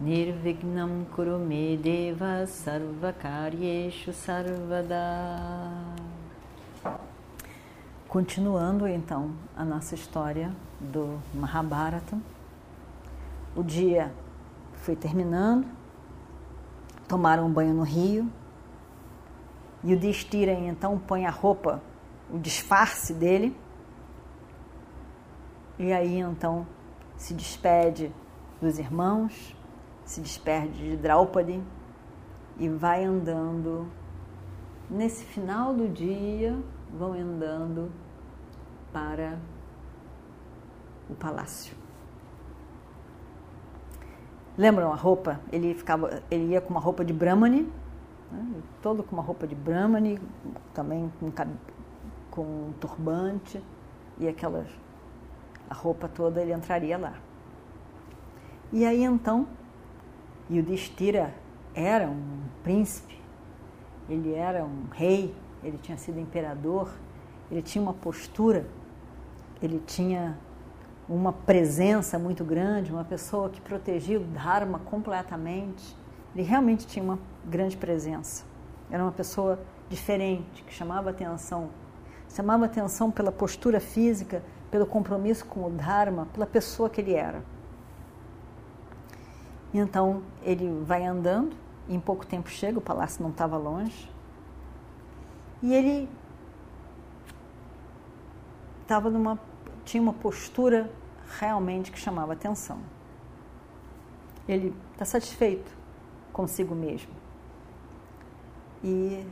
Nirvignam Kurume Deva Sarvakaryeshu Sarvada. Continuando então a nossa história do Mahabharata, o dia foi terminando, tomaram um banho no rio, e o Destira então põe a roupa, o disfarce dele, e aí então se despede dos irmãos, se despede de Draupadi e vai andando. Nesse final do dia, vão andando para o palácio. Lembram a roupa? Ele ficava, ele ia com uma roupa de Brahmani, né? todo com uma roupa de Brahmani, também com, com um turbante e aquelas a roupa toda ele entraria lá. E aí então, Yudhishthira era um príncipe, ele era um rei, ele tinha sido imperador, ele tinha uma postura, ele tinha uma presença muito grande, uma pessoa que protegia o Dharma completamente. Ele realmente tinha uma grande presença. Era uma pessoa diferente, que chamava atenção. Chamava atenção pela postura física, pelo compromisso com o Dharma, pela pessoa que ele era. Então ele vai andando, e em pouco tempo chega, o palácio não estava longe. E ele estava numa tinha uma postura realmente que chamava atenção. Ele está satisfeito consigo mesmo e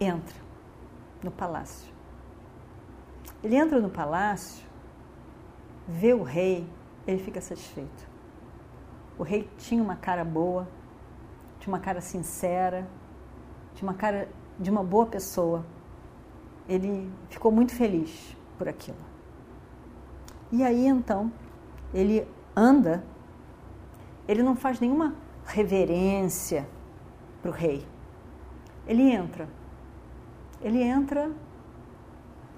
entra no palácio. Ele entra no palácio, vê o rei, ele fica satisfeito. O rei tinha uma cara boa, tinha uma cara sincera, tinha uma cara de uma boa pessoa. Ele ficou muito feliz por aquilo. E aí então, ele anda, ele não faz nenhuma reverência para o rei. Ele entra. Ele entra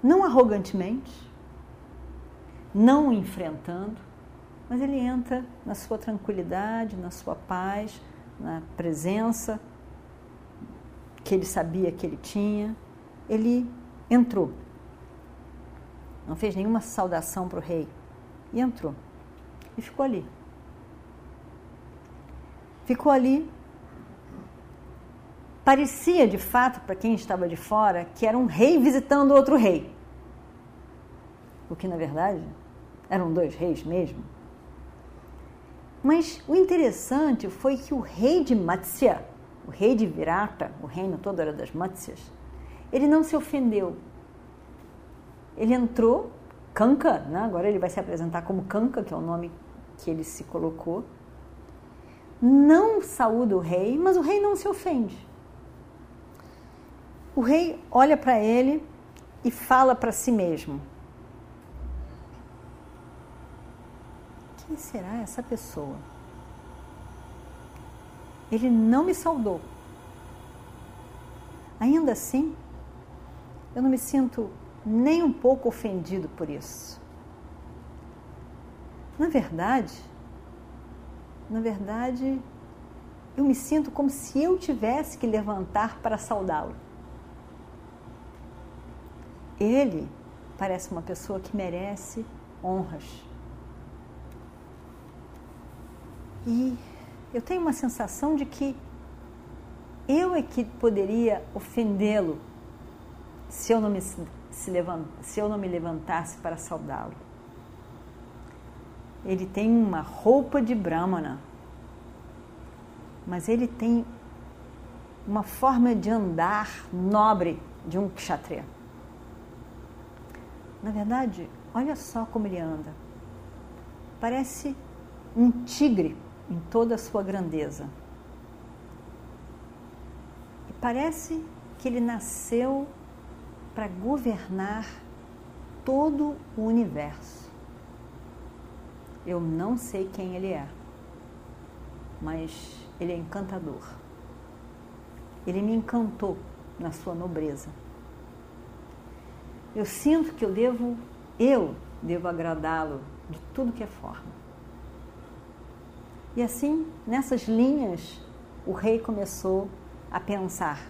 não arrogantemente, não enfrentando, mas ele entra na sua tranquilidade, na sua paz, na presença que ele sabia que ele tinha. Ele entrou. Não fez nenhuma saudação para o rei. E entrou. E ficou ali. Ficou ali parecia de fato, para quem estava de fora, que era um rei visitando outro rei. O que na verdade eram dois reis mesmo. Mas o interessante foi que o rei de Matsya, o rei de Virata, o reino todo era das Matsyas, ele não se ofendeu. Ele entrou, Kanka, né? agora ele vai se apresentar como Kanka, que é o nome que ele se colocou. Não saúda o rei, mas o rei não se ofende. O rei olha para ele e fala para si mesmo: Quem será essa pessoa? Ele não me saudou. Ainda assim, eu não me sinto nem um pouco ofendido por isso. Na verdade, na verdade, eu me sinto como se eu tivesse que levantar para saudá-lo. Ele parece uma pessoa que merece honras. E eu tenho uma sensação de que eu é que poderia ofendê-lo se eu não me se levant, se eu não me levantasse para saudá-lo. Ele tem uma roupa de brahmana, mas ele tem uma forma de andar nobre de um kshatriya. Na verdade, olha só como ele anda. Parece um tigre em toda a sua grandeza. parece que ele nasceu para governar todo o universo. Eu não sei quem ele é, mas ele é encantador. Ele me encantou na sua nobreza. Eu sinto que eu devo, eu devo agradá-lo de tudo que é forma. E assim, nessas linhas, o rei começou a pensar.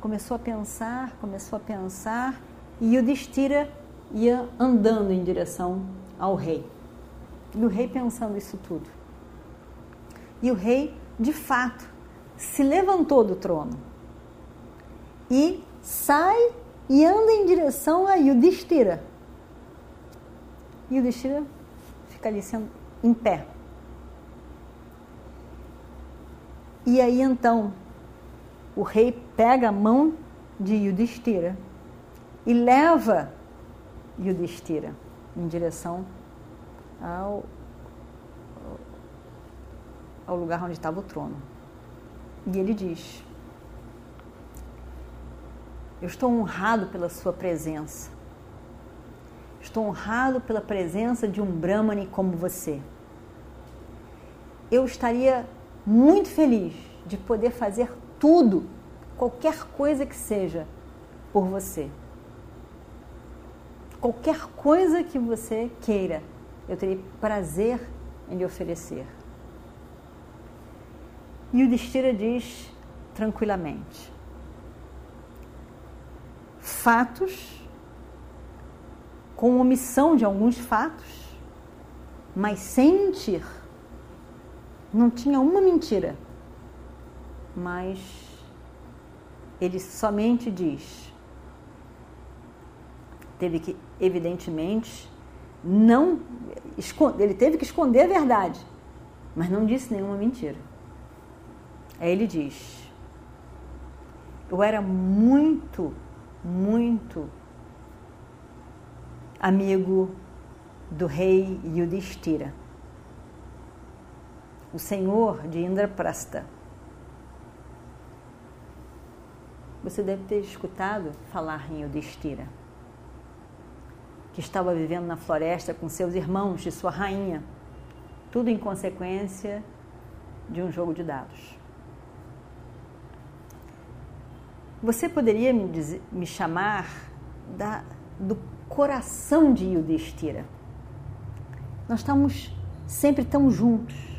Começou a pensar, começou a pensar, e o Destira ia andando em direção ao rei. E o rei pensando isso tudo. E o rei, de fato, se levantou do trono e sai e anda em direção a Yudhishthira. Yudhishthira fica ali sendo, em pé. E aí então o rei pega a mão de Yudhishthira e leva Yudhishthira em direção ao, ao lugar onde estava o trono. E ele diz: Eu estou honrado pela sua presença. Estou honrado pela presença de um Brahmani como você. Eu estaria muito feliz de poder fazer tudo, qualquer coisa que seja, por você. Qualquer coisa que você queira, eu teria prazer em lhe oferecer. E o Destira diz tranquilamente: fatos com omissão de alguns fatos, mas sem mentir. Não tinha uma mentira, mas ele somente diz. Teve que, evidentemente, não. Ele teve que esconder a verdade, mas não disse nenhuma mentira. Aí ele diz: Eu era muito, muito amigo do rei Yudhishthira, o senhor de Indraprastha. Você deve ter escutado falar em Yudhishthira, que estava vivendo na floresta com seus irmãos e sua rainha, tudo em consequência de um jogo de dados. Você poderia me, dizer, me chamar da, do coração de Yudhishthira. Nós estamos sempre tão juntos,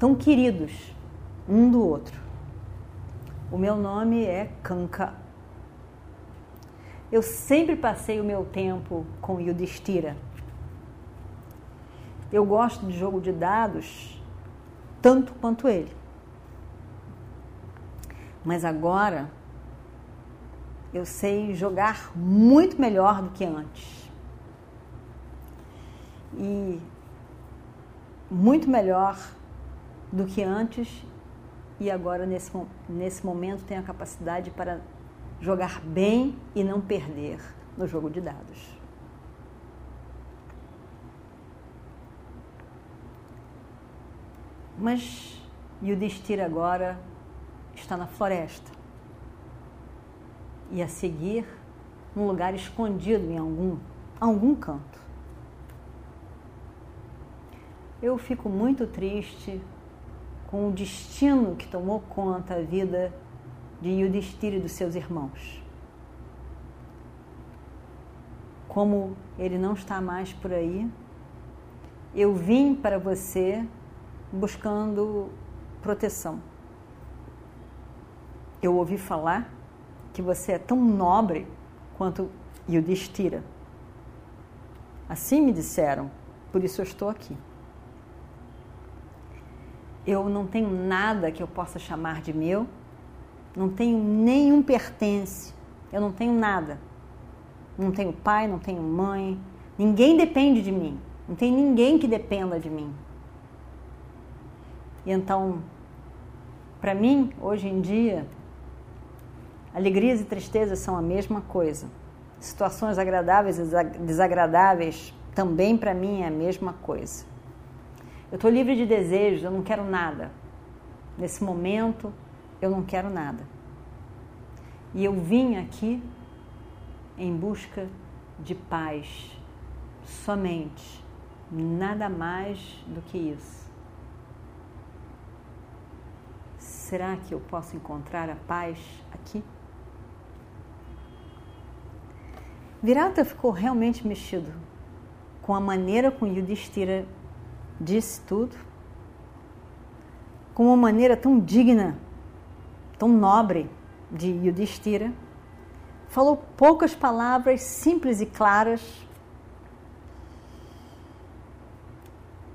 tão queridos um do outro. O meu nome é Kanka. Eu sempre passei o meu tempo com Yudhishthira. Eu gosto de jogo de dados tanto quanto ele. Mas agora eu sei jogar muito melhor do que antes. E muito melhor do que antes, e agora nesse, nesse momento tenho a capacidade para jogar bem e não perder no jogo de dados. Mas Yudhishthira agora está na floresta e a seguir num lugar escondido em algum, algum canto. Eu fico muito triste com o destino que tomou conta a vida de Yudhishthira e dos seus irmãos. Como ele não está mais por aí, eu vim para você buscando proteção. Eu ouvi falar que você é tão nobre quanto Yudhishthira. Assim me disseram, por isso eu estou aqui. Eu não tenho nada que eu possa chamar de meu, não tenho nenhum pertence, eu não tenho nada. Não tenho pai, não tenho mãe, ninguém depende de mim, não tem ninguém que dependa de mim. E então, para mim, hoje em dia, Alegrias e tristezas são a mesma coisa. Situações agradáveis e desagradáveis também para mim é a mesma coisa. Eu estou livre de desejos, eu não quero nada. Nesse momento, eu não quero nada. E eu vim aqui em busca de paz, somente, nada mais do que isso. Será que eu posso encontrar a paz aqui? Virata ficou realmente mexido com a maneira como Yudhishthira disse tudo, com uma maneira tão digna, tão nobre de Yudhishthira. Falou poucas palavras simples e claras.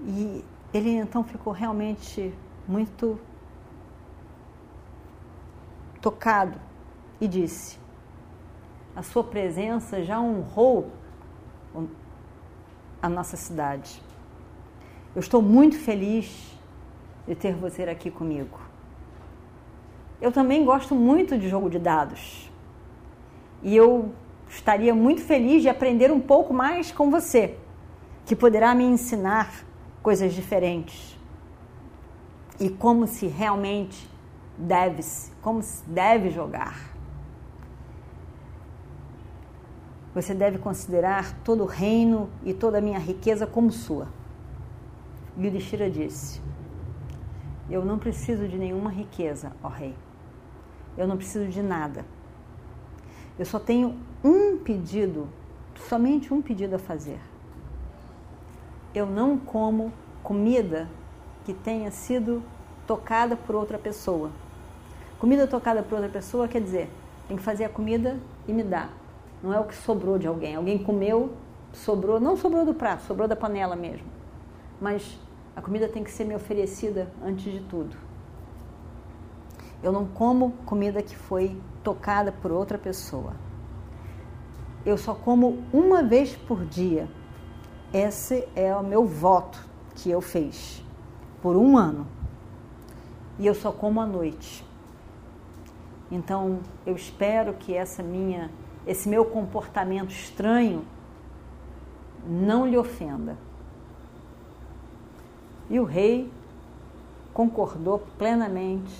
E ele então ficou realmente muito tocado e disse: A sua presença já honrou a nossa cidade. Eu estou muito feliz de ter você aqui comigo. Eu também gosto muito de jogo de dados. E eu estaria muito feliz de aprender um pouco mais com você, que poderá me ensinar coisas diferentes. E como se realmente deve, como se deve jogar. Você deve considerar todo o reino e toda a minha riqueza como sua. Yudhishthira disse: Eu não preciso de nenhuma riqueza, ó rei. Eu não preciso de nada. Eu só tenho um pedido, somente um pedido a fazer. Eu não como comida que tenha sido tocada por outra pessoa. Comida tocada por outra pessoa quer dizer, tem que fazer a comida e me dar. Não é o que sobrou de alguém. Alguém comeu, sobrou, não sobrou do prato, sobrou da panela mesmo. Mas a comida tem que ser me oferecida antes de tudo. Eu não como comida que foi tocada por outra pessoa. Eu só como uma vez por dia. Esse é o meu voto que eu fiz por um ano. E eu só como à noite. Então, eu espero que essa minha, esse meu comportamento estranho não lhe ofenda. E o rei concordou plenamente,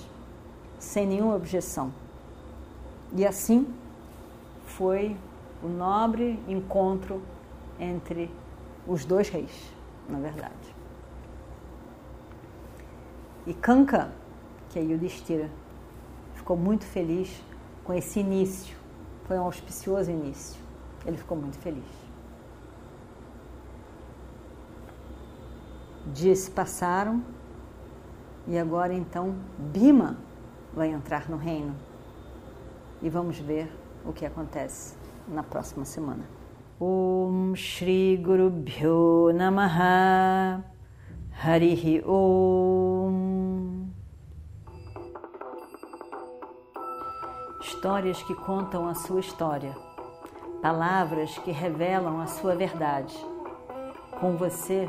sem nenhuma objeção. E assim foi o nobre encontro entre os dois reis, na verdade. E Kanka, que é Yudhishthira, ficou muito feliz com esse início. Foi um auspicioso início. Ele ficou muito feliz. Dias se passaram e agora então Bima vai entrar no reino. E vamos ver o que acontece na próxima semana. Om Shri Guru Bhyo Namaha Harihi Om histórias que contam a sua história, palavras que revelam a sua verdade. Com você,